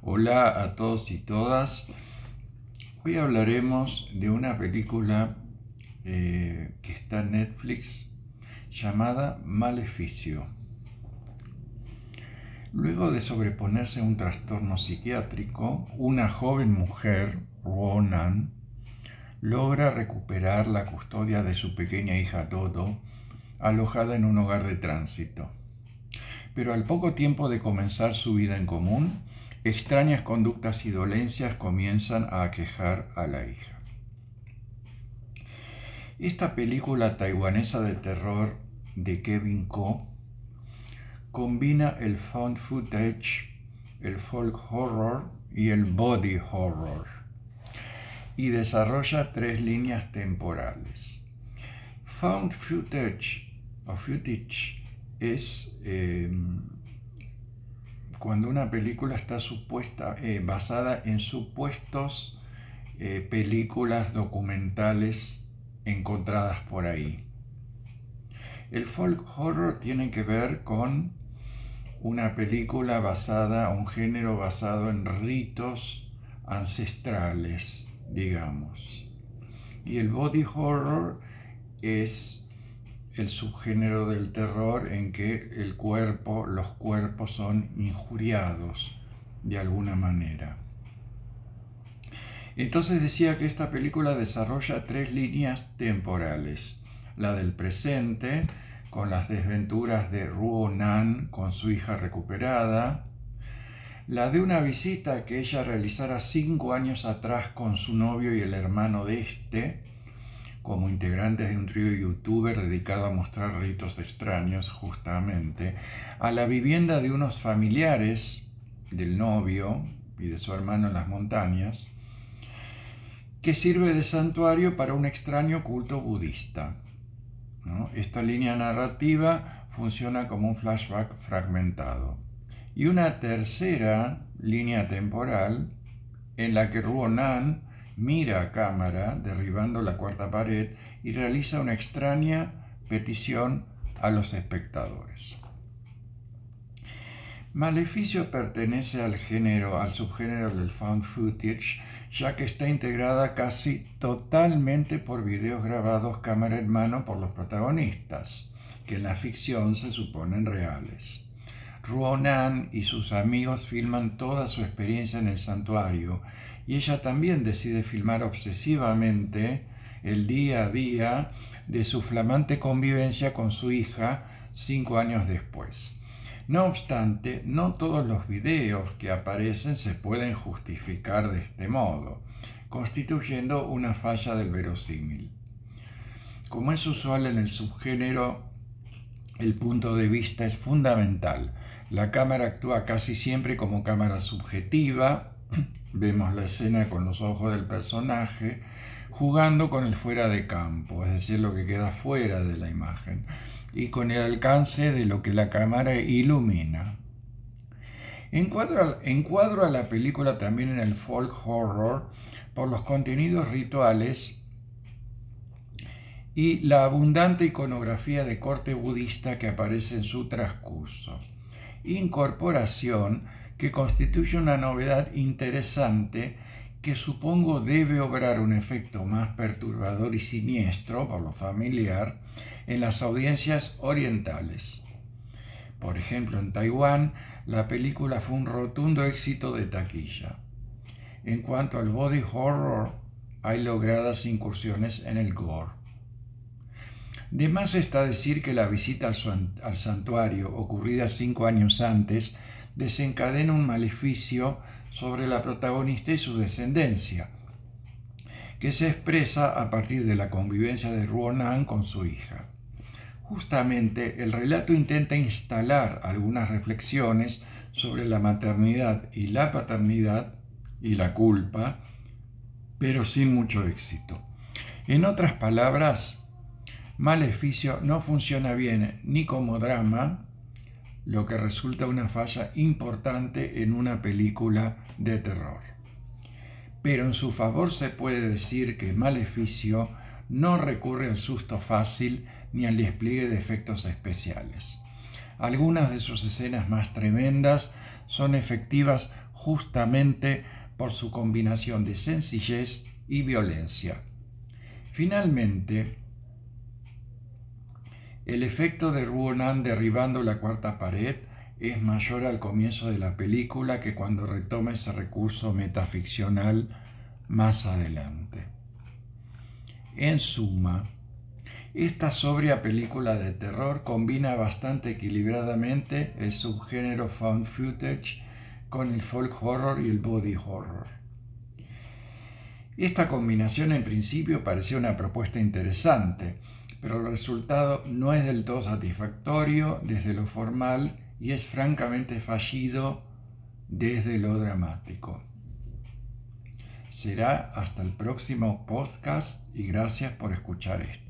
Hola a todos y todas. Hoy hablaremos de una película eh, que está en Netflix llamada Maleficio. Luego de sobreponerse a un trastorno psiquiátrico, una joven mujer, Ronan, logra recuperar la custodia de su pequeña hija Dodo, alojada en un hogar de tránsito. Pero al poco tiempo de comenzar su vida en común, extrañas conductas y dolencias comienzan a aquejar a la hija. Esta película taiwanesa de terror de Kevin Ko combina el found footage, el folk horror y el body horror y desarrolla tres líneas temporales. Found footage o footage es em, cuando una película está supuesta, eh, basada en supuestos eh, películas documentales encontradas por ahí. El folk horror tiene que ver con una película basada, un género basado en ritos ancestrales, digamos. Y el body horror es el subgénero del terror en que el cuerpo, los cuerpos son injuriados de alguna manera. Entonces decía que esta película desarrolla tres líneas temporales. La del presente, con las desventuras de Ruo Nan con su hija recuperada. La de una visita que ella realizara cinco años atrás con su novio y el hermano de este, como integrantes de un trío youtuber dedicado a mostrar ritos extraños, justamente, a la vivienda de unos familiares del novio y de su hermano en las montañas, que sirve de santuario para un extraño culto budista. Esta línea narrativa funciona como un flashback fragmentado. Y una tercera línea temporal en la que Ruonan mira a cámara, derribando la cuarta pared, y realiza una extraña petición a los espectadores. Maleficio pertenece al género, al subgénero del found footage, ya que está integrada casi totalmente por videos grabados cámara en mano por los protagonistas, que en la ficción se suponen reales. Ruonan y sus amigos filman toda su experiencia en el santuario y ella también decide filmar obsesivamente el día a día de su flamante convivencia con su hija cinco años después. No obstante, no todos los videos que aparecen se pueden justificar de este modo, constituyendo una falla del verosímil. Como es usual en el subgénero, el punto de vista es fundamental. La cámara actúa casi siempre como cámara subjetiva, Vemos la escena con los ojos del personaje jugando con el fuera de campo, es decir, lo que queda fuera de la imagen, y con el alcance de lo que la cámara ilumina. Encuadro, a la película también en el folk horror por los contenidos rituales y la abundante iconografía de corte budista que aparece en su transcurso. Incorporación que constituye una novedad interesante que supongo debe obrar un efecto más perturbador y siniestro, por lo familiar, en las audiencias orientales. Por ejemplo, en Taiwán, la película fue un rotundo éxito de taquilla. En cuanto al body horror, hay logradas incursiones en el gore. De más está decir que la visita al, santuario, ocurrida cinco años antes, desencadena un maleficio sobre la protagonista y su descendencia, que se expresa a partir de la convivencia de Ruonan con su hija. Justamente el relato intenta instalar algunas reflexiones sobre la maternidad y la paternidad y la culpa, pero sin mucho éxito. En otras palabras, Maleficio no funciona bien ni como drama lo que resulta una falla importante en una película de terror. Pero en su favor se puede decir que Maleficio no recurre al susto fácil ni al despliegue de efectos especiales. Algunas de sus escenas más tremendas son efectivas justamente por su combinación de sencillez y violencia. Finalmente, el efecto de Ruonan derribando la cuarta pared es mayor al comienzo de la película que cuando retoma ese recurso metaficcional más adelante. En suma, esta sobria película de terror combina bastante equilibradamente el subgénero found footage con el folk horror y el body horror. Esta combinación en principio parecía una propuesta interesante, pero el resultado no es del todo satisfactorio desde lo formal y es francamente fallido desde lo dramático. Será hasta el próximo podcast y gracias por escuchar este.